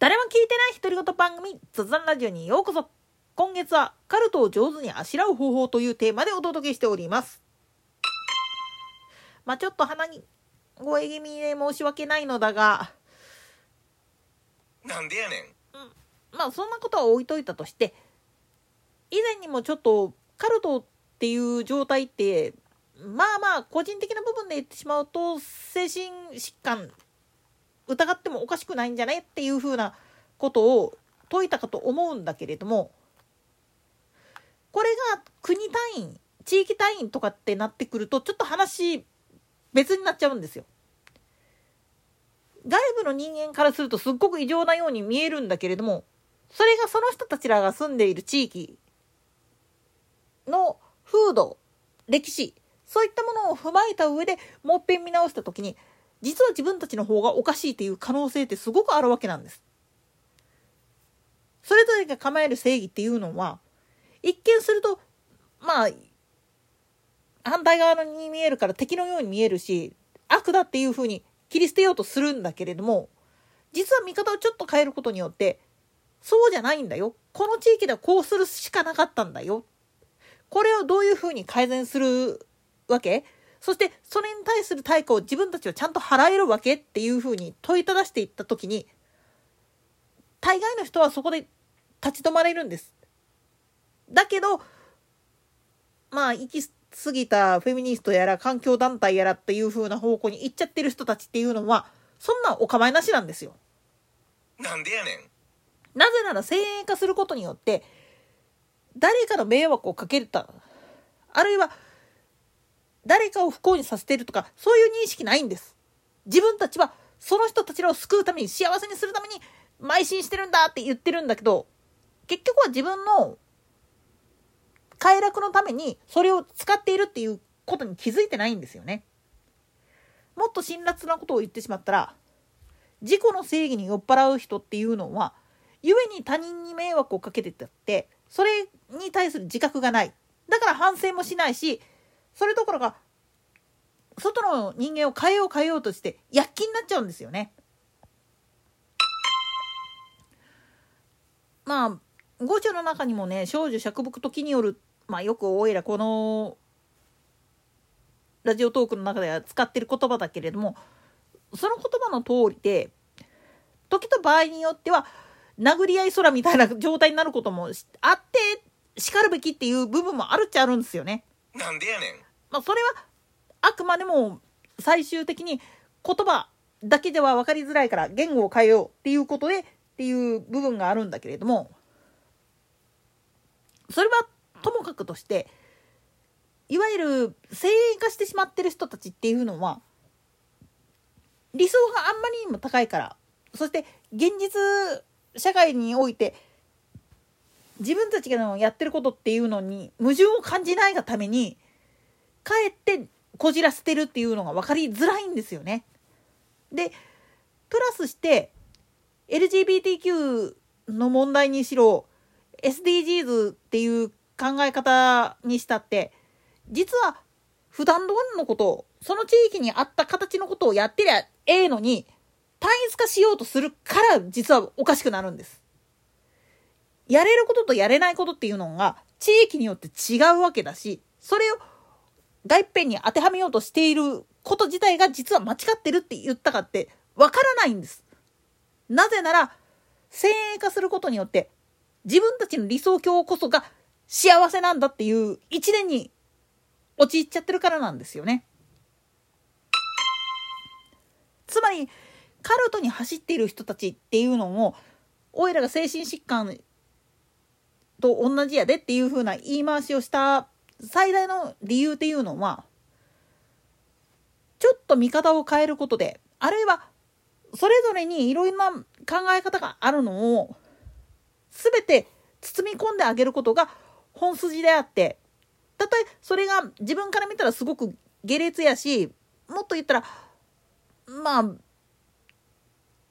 誰も聞いてない独り言番組雑談ラジオにようこそ。今月はカルトを上手にあしらう方法というテーマでお届けしております。まあちょっと鼻に声気味で申し訳ないのだが。なんでやねん。まあそんなことは置いといたとして以前にもちょっとカルトっていう状態ってまあまあ個人的な部分で言ってしまうと精神疾患疑ってもおかしくないんじゃないっていうふうなことを説いたかと思うんだけれどもこれが国単位地域単位とかってなってくるとちょっと話別になっちゃうんですよ。外部の人間からするとすっごく異常なように見えるんだけれどもそれがその人たちらが住んでいる地域の風土歴史そういったものを踏まえた上でもっぺん見直した時に実は自分たちの方がおかしいっていう可能性ってすごくあるわけなんです。それぞれが構える正義っていうのは一見するとまあ反対側に見えるから敵のように見えるし悪だっていうふうに切り捨てようとするんだけれども実は見方をちょっと変えることによってそうじゃないんだよ。この地域ではこうするしかなかったんだよ。これをどういうふうに改善するわけ？そしてそれに対する対価を自分たちはちゃんと払えるわけっていうふうに問いただしていった時に大概の人はそこで立ち止まれるんです。だけどまあ行き過ぎたフェミニストやら環境団体やらっていう風な方向に行っちゃってる人たちっていうのはそんなお構いなしなんですよ。なんでやねんなぜなら先鋭化することによって誰かの迷惑をかけたあるいは誰かを不幸にさせているとかそういう認識ないんです。自分たちはその人たちらを救うために幸せにするために邁進してるんだって言ってるんだけど結局は自分の快楽のためにそれを使っているっていうことに気づいてないんですよね。もっと辛辣なことを言ってしまったら自己の正義に酔っ払う人っていうのは故に他人に迷惑をかけてたってそれに対する自覚がない。だから反省もしないしそれどころか外の人間を変えよう変えようとして躍起になっちゃうんですよね。まあ五書の中にもね少女釈木時によるまあよくおいらこのラジオトークの中では使ってる言葉だけれどもその言葉の通りで時と場合によっては殴り合い空みたいな状態になることもあってしかるべきっていう部分もあるっちゃあるんですよね。なんでやねん。まあ、それはあくまでも最終的に言葉だけでは分かりづらいから言語を変えようっていうことでっていう部分があるんだけれどもそれはともかくとしていわゆる精鋭化してしまってる人たちっていうのは理想があんまりにも高いからそして現実社会において自分たちがやってることっていうのに矛盾を感じないがためにかえってこじらせてるっていうのが分かりづらいんですよね。でプラスして LGBTQ の問題にしろ SDGs っていう考え方にしたって実は普段通りのことをその地域に合った形のことをやってりゃええのに単一化しようとするから実はおかしくなるんです。やれることとやれないことっていうのが地域によって違うわけだし、それを外編に当てはめようとしていること自体が実は間違ってるって言ったかってわからないんです。なぜなら、先鋭化することによって自分たちの理想郷こそが幸せなんだっていう一年に陥っちゃってるからなんですよね。つまり、カルトに走っている人たちっていうのを、おいらが精神疾患と同じやでっていう風な言い回しをした最大の理由っていうのはちょっと見方を変えることであるいはそれぞれにいろいろな考え方があるのを全て包み込んであげることが本筋であってたとえそれが自分から見たらすごく下劣やしもっと言ったらまあ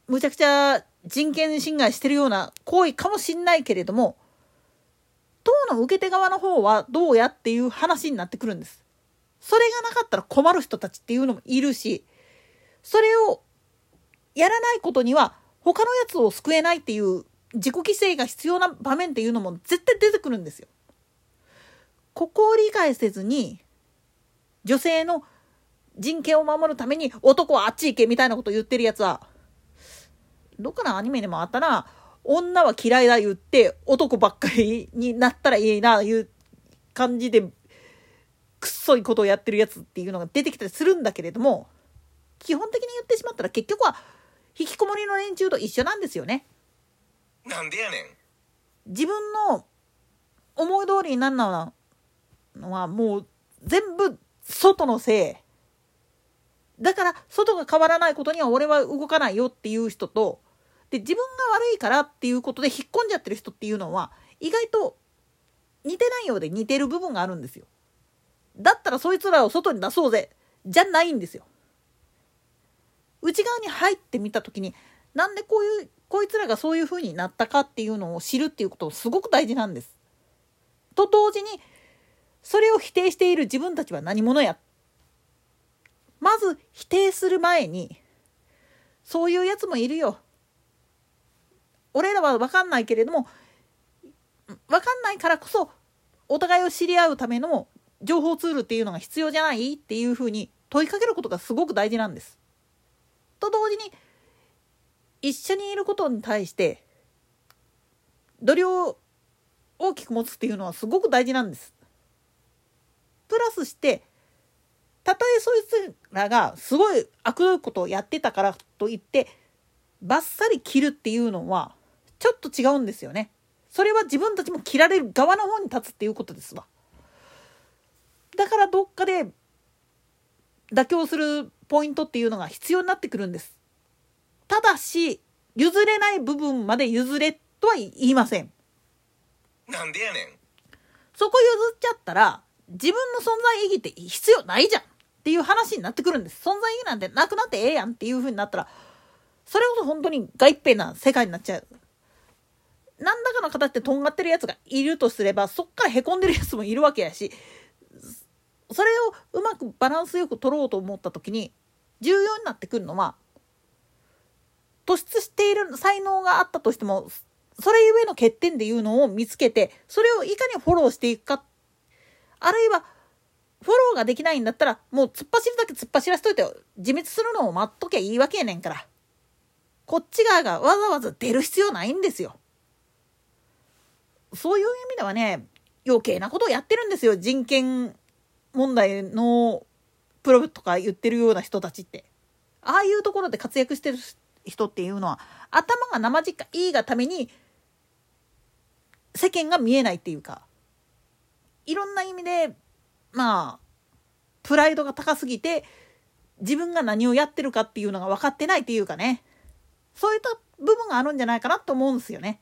むちゃくちゃ人権侵害してるような行為かもしんないけれども当の受け手側の方はどうやっていう話になってくるんです。それがなかったら困る人たちっていうのもいるし、それをやらないことには他のやつを救えないっていう自己犠牲が必要な場面っていうのも絶対出てくるんですよ。ここを理解せずに女性の人権を守るために男はあっち行けみたいなこと言ってるやつはどっかのアニメでもあったな女は嫌いだ言って男ばっかりになったらいいないう感じでくっそいことをやってるやつっていうのが出てきたりするんだけれども基本的に言ってしまったら結局は引きこもりの連中と一緒なんですよね。なんでやねん自分の思い通りになるのはのはもう全部外のせいだから外が変わらないことには俺は動かないよっていう人とで自分が悪いからっていうことで引っ込んじゃってる人っていうのは意外と似てないようで似てる部分があるんですよ。だったらそいつらを外に出そうぜじゃないんですよ。内側に入ってみた時になんでこういうこいつらがそういう風になったかっていうのを知るっていうことすごく大事なんです。と同時にそれを否定している自分たちは何者やまず否定する前にそういうやつもいるよ。俺らは分かんないけれども分かんないからこそお互いを知り合うための情報ツールっていうのが必要じゃないっていうふうに問いかけることがすごく大事なんです。と同時に一緒にいることに対して度量を大きく持つっていうのはすごく大事なんです。プラスしてたとえそいつらがすごい悪どいことをやってたからといってバッサリ切るっていうのはちょっと違うんですよね。それは自分たちも切られる側の方に立つっていうことですわ。だからどっかで妥協するポイントっていうのが必要になってくるんです。ただし譲れない部分まで譲れとは言いません。なんでやねんそこ譲っちゃったら自分の存在意義って必要ないじゃんっていう話になってくるんです。存在意義なんてなくなってええやんっていう風になったらそれこそ本当に外一平な世界になっちゃう。何らかの形でとんがってるやつがいるとすればそっからへこんでるやつもいるわけやしそれをうまくバランスよく取ろうと思った時に重要になってくるのは突出している才能があったとしてもそれゆえの欠点でいうのを見つけてそれをいかにフォローしていくか。あるいはフォローができないんだったらもう突っ走るだけ突っ走らせといて自滅するのを待っときゃいいわけやねんから。こっち側がわざわざ出る必要ないんですよ。そういう意味ではね余計なことをやってるんですよ人権問題のプロとか言ってるような人たちって。ああいうところで活躍してる人っていうのは頭が生じかいいがために世間が見えないっていうかいろんな意味でまあプライドが高すぎて自分が何をやってるかっていうのが分かってないっていうかねそういった部分があるんじゃないかなと思うんですよね。